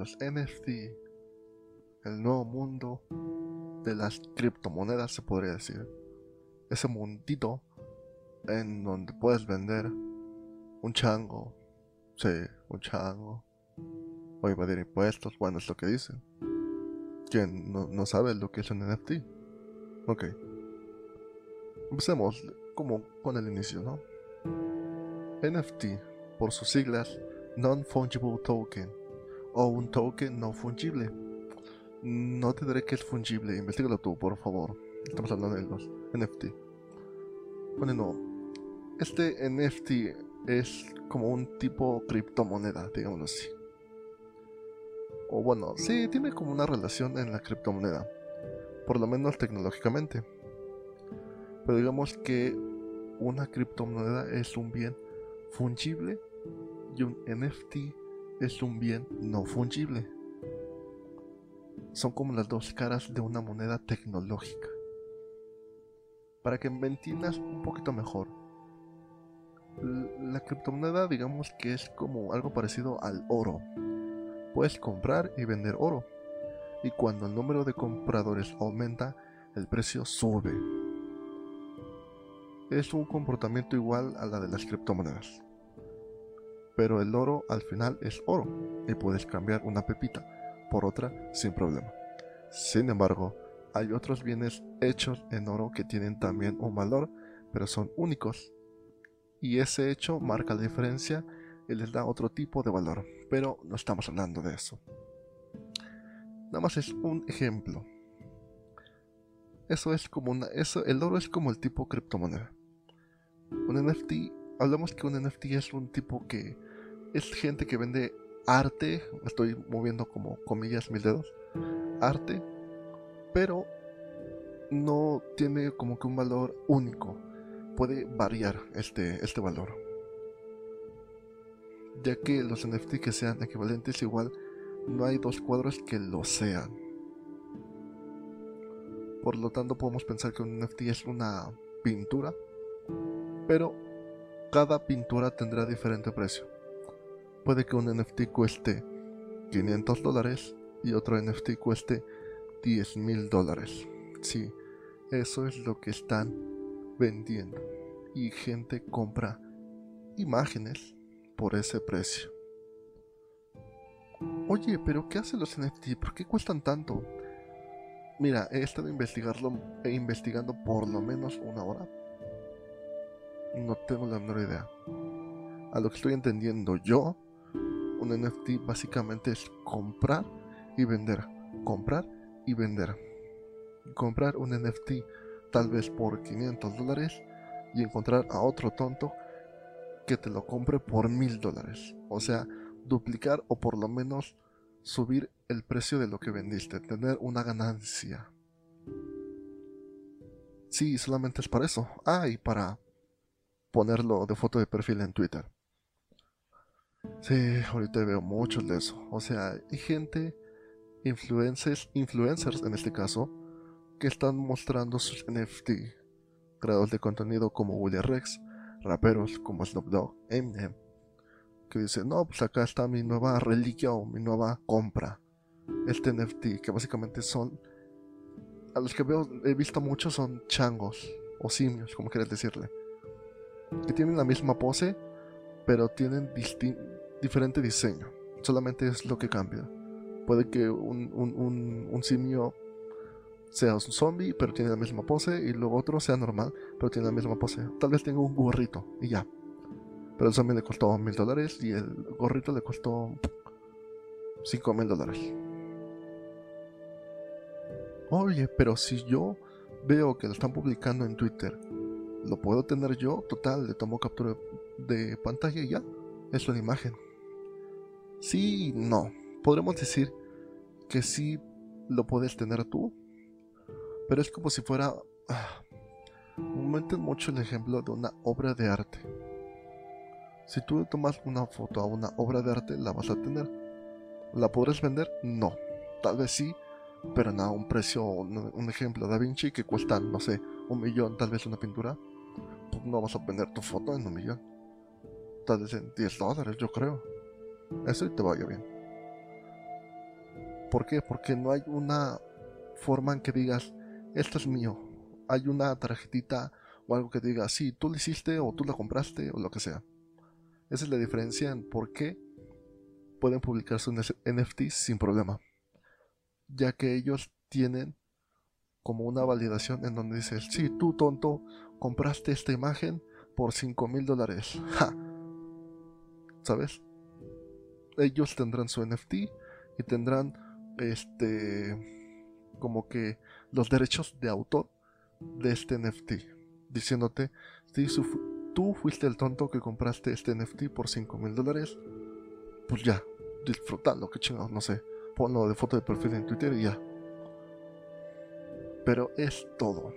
los NFT, el nuevo mundo de las criptomonedas, se podría decir. Ese mundito en donde puedes vender un chango, sí, un chango, o evadir impuestos, bueno, es lo que dicen. ¿Quién no, no sabe lo que es un NFT? Ok. Empecemos como con el inicio, ¿no? NFT, por sus siglas, Non-Fungible Token, o un token no fungible. No te diré que es fungible, investigalo tú, por favor. Estamos hablando de los NFT. Bueno, este NFT es como un tipo criptomoneda, digámoslo así. O bueno, sí, tiene como una relación en la criptomoneda, por lo menos tecnológicamente. Pero digamos que una criptomoneda es un bien fungible y un NFT es un bien no fungible. Son como las dos caras de una moneda tecnológica. Para que me entiendas un poquito mejor, la criptomoneda digamos que es como algo parecido al oro. Puedes comprar y vender oro. Y cuando el número de compradores aumenta, el precio sube. Es un comportamiento igual a la de las criptomonedas. Pero el oro al final es oro y puedes cambiar una pepita por otra sin problema. Sin embargo, hay otros bienes hechos en oro que tienen también un valor, pero son únicos. Y ese hecho marca la diferencia y les da otro tipo de valor. Pero no estamos hablando de eso. Nada más es un ejemplo. Eso es como una. El oro es como el tipo criptomoneda. Un NFT. Hablamos que un NFT es un tipo que. Es gente que vende arte. Estoy moviendo como comillas mil dedos. Arte. Pero no tiene como que un valor único. Puede variar este, este valor. Ya que los NFT que sean equivalentes igual no hay dos cuadros que lo sean. Por lo tanto podemos pensar que un NFT es una pintura, pero cada pintura tendrá diferente precio. Puede que un NFT cueste 500 dólares y otro NFT cueste 10 mil dólares. Sí, eso es lo que están vendiendo. Y gente compra imágenes por ese precio. Oye, pero ¿qué hacen los NFT? ¿Por qué cuestan tanto? Mira, he estado investigarlo, e investigando por lo menos una hora. No tengo la menor idea. A lo que estoy entendiendo yo, un NFT básicamente es comprar y vender. Comprar y vender. Comprar un NFT tal vez por 500 dólares y encontrar a otro tonto que te lo compre por 1000 dólares. O sea, duplicar o por lo menos subir el precio de lo que vendiste, tener una ganancia. Sí, solamente es para eso. Ah, y para ponerlo de foto de perfil en Twitter. Sí, ahorita veo muchos de eso. O sea, hay gente, influencers, influencers en este caso, que están mostrando sus NFT, creadores de contenido como William Rex, raperos como Snoop Dogg, Eminem, que dice, no, pues acá está mi nueva reliquia o mi nueva compra. Este NFT, que básicamente son, a los que veo, he visto muchos son changos o simios, como quieras decirle. Que tienen la misma pose, pero tienen diferente diseño. Solamente es lo que cambia. Puede que un, un, un simio sea un zombie, pero tiene la misma pose, y luego otro sea normal, pero tiene la misma pose. Tal vez tenga un gorrito, y ya. Pero el zombie le costó mil dólares y el gorrito le costó cinco mil dólares. Oye, pero si yo veo que lo están publicando en Twitter, ¿lo puedo tener yo? Total, le tomo captura de pantalla y ya. Es una imagen. Sí no. Podremos decir que sí lo puedes tener tú. Pero es como si fuera... Ah, mucho el ejemplo de una obra de arte. Si tú tomas una foto a una obra de arte, la vas a tener. ¿La podrás vender? No. Tal vez sí, pero no un precio, un, ejemplo Da Vinci que cuesta, no sé, un millón, tal vez una pintura. Pues no vas a vender tu foto en un millón. Tal vez en 10 dólares, yo creo. Eso y te vaya bien. ¿Por qué? Porque no hay una forma en que digas, esto es mío. Hay una tarjetita o algo que diga, sí, tú lo hiciste o tú lo compraste o lo que sea. Esa es la diferencia en por qué pueden publicar sus NFTs sin problema. Ya que ellos tienen como una validación en donde dices, sí, tú tonto, compraste esta imagen por 5 mil dólares. ¿Sabes? Ellos tendrán su NFT y tendrán este como que los derechos de autor de este NFT. Diciéndote, si tú fuiste el tonto que compraste este NFT por 5 mil dólares, pues ya, disfrutando, que chingados, no sé. Ponlo de foto de perfil en Twitter y ya. Pero es todo.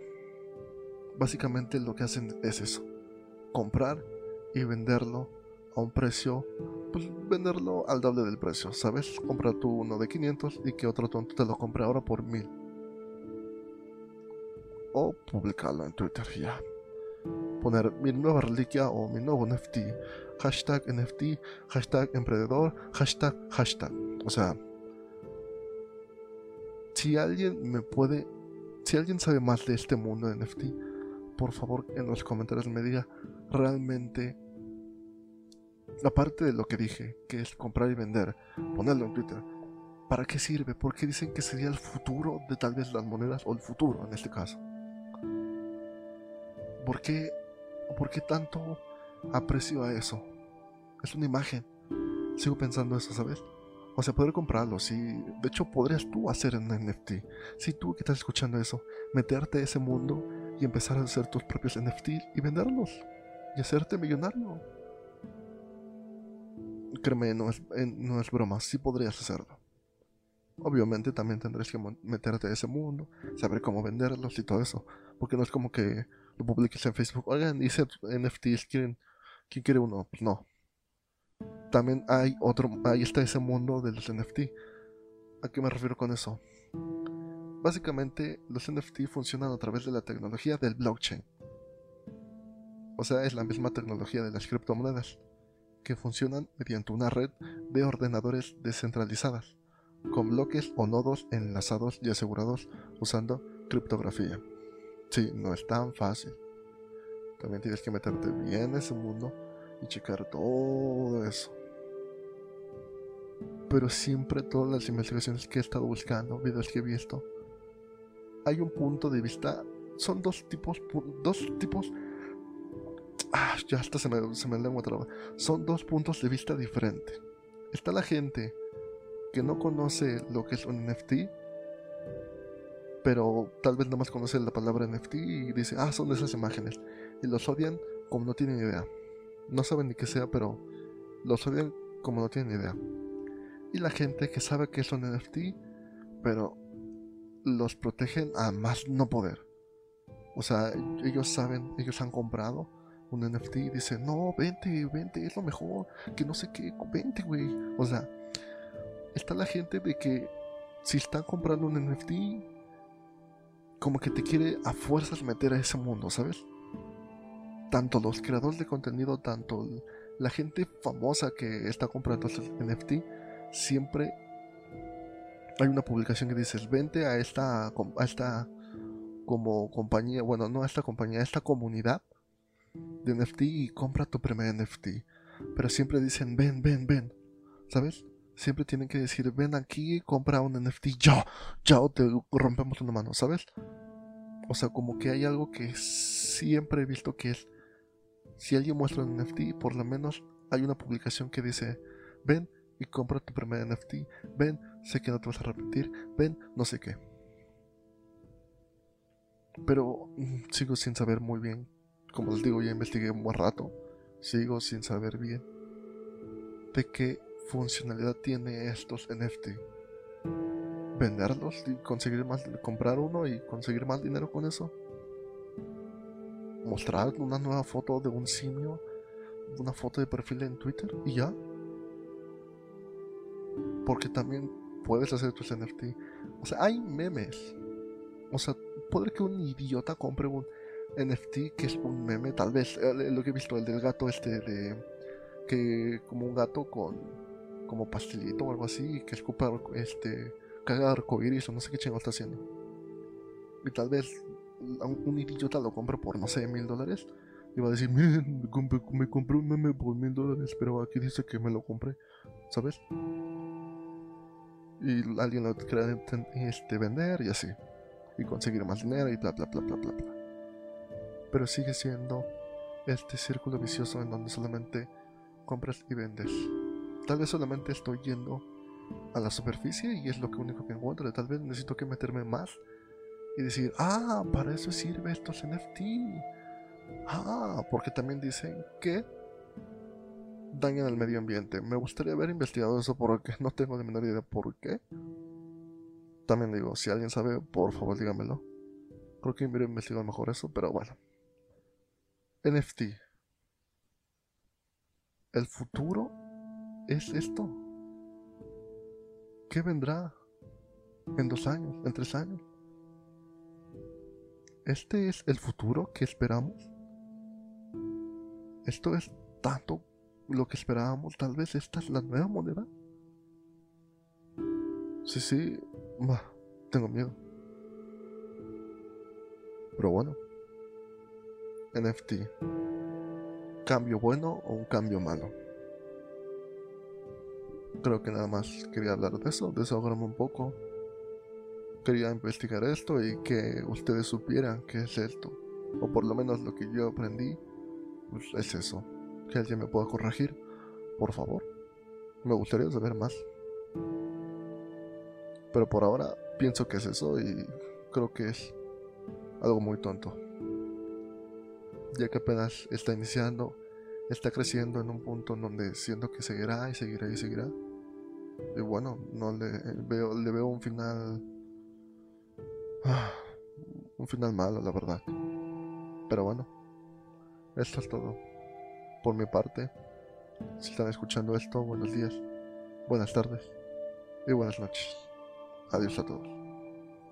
Básicamente lo que hacen es eso. Comprar y venderlo a un precio, pues venderlo al doble del precio, ¿sabes? Comprar tú uno de 500 y que otro tonto te lo compre ahora por 1000. O publicarlo en Twitter ya. Poner mi nueva reliquia o mi nuevo NFT. Hashtag NFT, hashtag emprendedor, hashtag, hashtag. O sea, si alguien me puede si alguien sabe más de este mundo de NFT, por favor en los comentarios me diga realmente, aparte de lo que dije, que es comprar y vender, ponerlo en Twitter, ¿para qué sirve? Porque dicen que sería el futuro de tal vez las monedas, o el futuro en este caso. ¿Por qué, por qué tanto aprecio a eso? Es una imagen. Sigo pensando eso, ¿sabes? O sea, poder comprarlo, sí. De hecho, podrías tú hacer un NFT. Si tú que estás escuchando eso, meterte a ese mundo y empezar a hacer tus propios NFT y venderlos. Y hacerte millonario. Créeme, no es, no es broma, sí podrías hacerlo. Obviamente también tendrás que meterte a ese mundo, saber cómo venderlos y todo eso. Porque no es como que lo publiques en Facebook. Oigan, hice NFTs, ¿quieren, ¿quién quiere uno? Pues no también hay otro, ahí está ese mundo de los NFT. ¿A qué me refiero con eso? Básicamente, los NFT funcionan a través de la tecnología del blockchain. O sea, es la misma tecnología de las criptomonedas, que funcionan mediante una red de ordenadores descentralizadas, con bloques o nodos enlazados y asegurados usando criptografía. Sí, no es tan fácil. También tienes que meterte bien en ese mundo y checar todo eso pero siempre todas las investigaciones que he estado buscando, videos que he visto, hay un punto de vista, son dos tipos, dos tipos, ah, ya hasta se me, se me lengua traba, son dos puntos de vista diferentes. Está la gente que no conoce lo que es un NFT, pero tal vez nada más conoce la palabra NFT y dice, ah, son esas imágenes, y los odian como no tienen idea. No saben ni qué sea, pero los odian como no tienen idea y la gente que sabe que es un NFT, pero los protegen a más no poder. O sea, ellos saben, ellos han comprado un NFT y dicen, no, vente, vente, es lo mejor, que no sé qué, vente, güey. O sea, está la gente de que si están comprando un NFT, como que te quiere a fuerzas meter a ese mundo, ¿sabes? Tanto los creadores de contenido, tanto la gente famosa que está comprando estos NFT, siempre hay una publicación que dices, vente a esta, a esta como compañía, bueno, no a esta compañía, a esta comunidad de NFT y compra tu primer NFT. Pero siempre dicen, ven, ven, ven, ¿sabes? Siempre tienen que decir, ven aquí, compra un NFT, ya, ya, o te rompemos una mano, ¿sabes? O sea, como que hay algo que siempre he visto que es, si alguien muestra un NFT, por lo menos hay una publicación que dice, ven, y compra tu primer NFT. Ven, sé que no te vas a arrepentir. Ven, no sé qué. Pero mm, sigo sin saber muy bien. Como les digo, ya investigué un buen rato. Sigo sin saber bien de qué funcionalidad tiene estos NFT. Venderlos y conseguir más, comprar uno y conseguir más dinero con eso. Mostrar una nueva foto de un simio, una foto de perfil en Twitter y ya. Porque también puedes hacer tus NFT. O sea, hay memes. O sea, puede que un idiota compre un NFT que es un meme, tal vez. Eh, lo que he visto, el del gato este de. Que como un gato con. Como pastelito o algo así. Que escupa este. caga arcoiris o no sé qué chingo está haciendo. Y tal vez un, idiota lo compre por, no sé, mil dólares. Y va a decir, miren, me compré, me compré un meme por mil dólares, pero aquí dice que me lo compré, ¿sabes? Y alguien lo quiere este, vender y así. Y conseguir más dinero y bla, bla, bla, bla, bla, bla. Pero sigue siendo este círculo vicioso en donde solamente compras y vendes. Tal vez solamente estoy yendo a la superficie y es lo único que encuentro. Tal vez necesito que meterme más y decir, ah, para eso sirve estos NFT. Ah, porque también dicen que dañan al medio ambiente. Me gustaría haber investigado eso porque no tengo ni menor idea por qué. También digo, si alguien sabe, por favor dígamelo. Creo que hubiera investigado mejor eso, pero bueno. NFT. El futuro es esto. ¿Qué vendrá en dos años, en tres años? ¿Este es el futuro que esperamos? ¿Esto es tanto lo que esperábamos? Tal vez esta es la nueva moneda. Sí, sí, tengo miedo. Pero bueno. NFT. ¿Cambio bueno o un cambio malo? Creo que nada más quería hablar de eso, desahogarme un poco. Quería investigar esto y que ustedes supieran qué es esto. O por lo menos lo que yo aprendí, pues es eso. Que alguien me pueda corregir, por favor. Me gustaría saber más. Pero por ahora pienso que es eso y creo que es algo muy tonto. Ya que apenas está iniciando, está creciendo en un punto en donde siento que seguirá y seguirá y seguirá. Y bueno, no le veo, le veo un final. Un final malo, la verdad. Pero bueno, esto es todo. Por mi parte, si están escuchando esto, buenos días, buenas tardes y buenas noches. Adiós a todos.